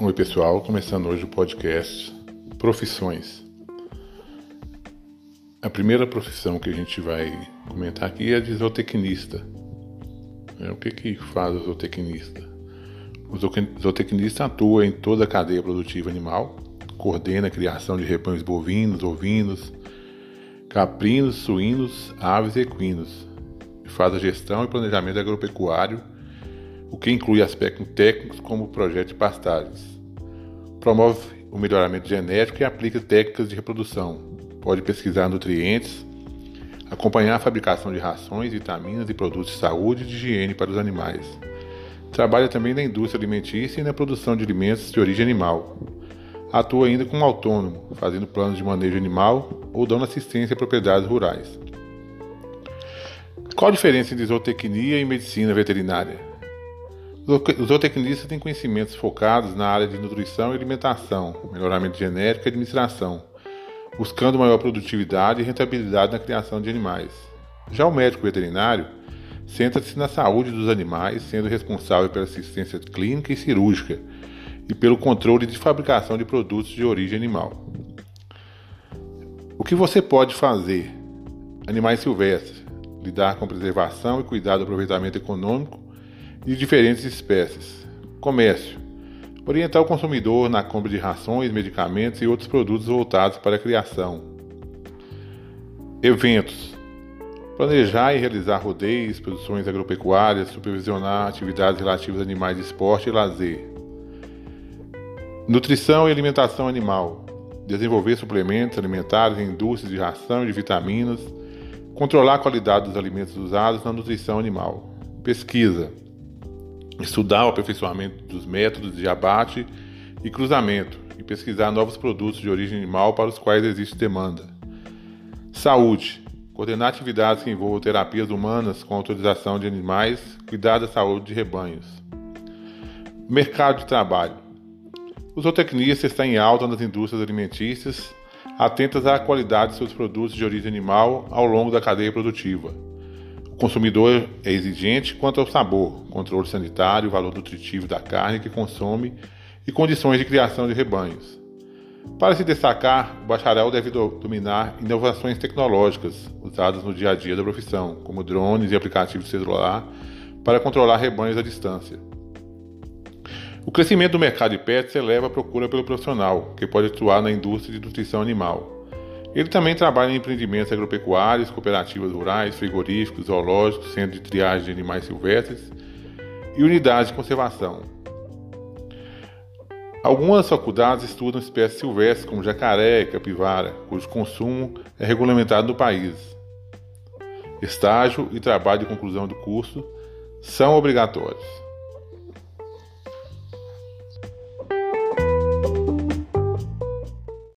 Oi, pessoal, começando hoje o podcast Profissões. A primeira profissão que a gente vai comentar aqui é a de zootecnista. É, o que, que faz o zootecnista? O zootecnista atua em toda a cadeia produtiva animal, coordena a criação de rebanhos bovinos, ovinos, caprinos, suínos, aves e equinos, faz a gestão e planejamento agropecuário o que inclui aspectos técnicos como o projeto de pastagens. Promove o melhoramento genético e aplica técnicas de reprodução. Pode pesquisar nutrientes, acompanhar a fabricação de rações, vitaminas e produtos de saúde e de higiene para os animais. Trabalha também na indústria alimentícia e na produção de alimentos de origem animal. Atua ainda como autônomo, fazendo planos de manejo animal ou dando assistência a propriedades rurais. Qual a diferença entre zootecnia e medicina veterinária? Os zootecnistas têm conhecimentos focados na área de nutrição e alimentação, melhoramento genético e administração, buscando maior produtividade e rentabilidade na criação de animais. Já o médico veterinário centra-se na saúde dos animais, sendo responsável pela assistência clínica e cirúrgica e pelo controle de fabricação de produtos de origem animal. O que você pode fazer? Animais silvestres, lidar com preservação e cuidar do aproveitamento econômico de diferentes espécies. Comércio. Orientar o consumidor na compra de rações, medicamentos e outros produtos voltados para a criação. Eventos. Planejar e realizar rodeios, exposições agropecuárias, supervisionar atividades relativas a animais de esporte e lazer. Nutrição e alimentação animal. Desenvolver suplementos alimentares indústrias de ração e de vitaminas. Controlar a qualidade dos alimentos usados na nutrição animal. Pesquisa estudar o aperfeiçoamento dos métodos de abate e cruzamento e pesquisar novos produtos de origem animal para os quais existe demanda. Saúde. Coordenar atividades que envolvam terapias humanas com autorização de animais, cuidar da saúde de rebanhos. Mercado de trabalho. Os zootecnistas estão em alta nas indústrias alimentícias, atentas à qualidade de seus produtos de origem animal ao longo da cadeia produtiva consumidor é exigente quanto ao sabor, controle sanitário, valor nutritivo da carne que consome e condições de criação de rebanhos. Para se destacar, o bacharel deve dominar inovações tecnológicas usadas no dia a dia da profissão, como drones e aplicativos celular para controlar rebanhos à distância. O crescimento do mercado de pets eleva a procura pelo profissional, que pode atuar na indústria de nutrição animal. Ele também trabalha em empreendimentos agropecuários, cooperativas rurais, frigoríficos, zoológicos, centro de triagem de animais silvestres e unidades de conservação. Algumas faculdades estudam espécies silvestres como jacaré e capivara, cujo consumo é regulamentado no país. Estágio e trabalho de conclusão do curso são obrigatórios.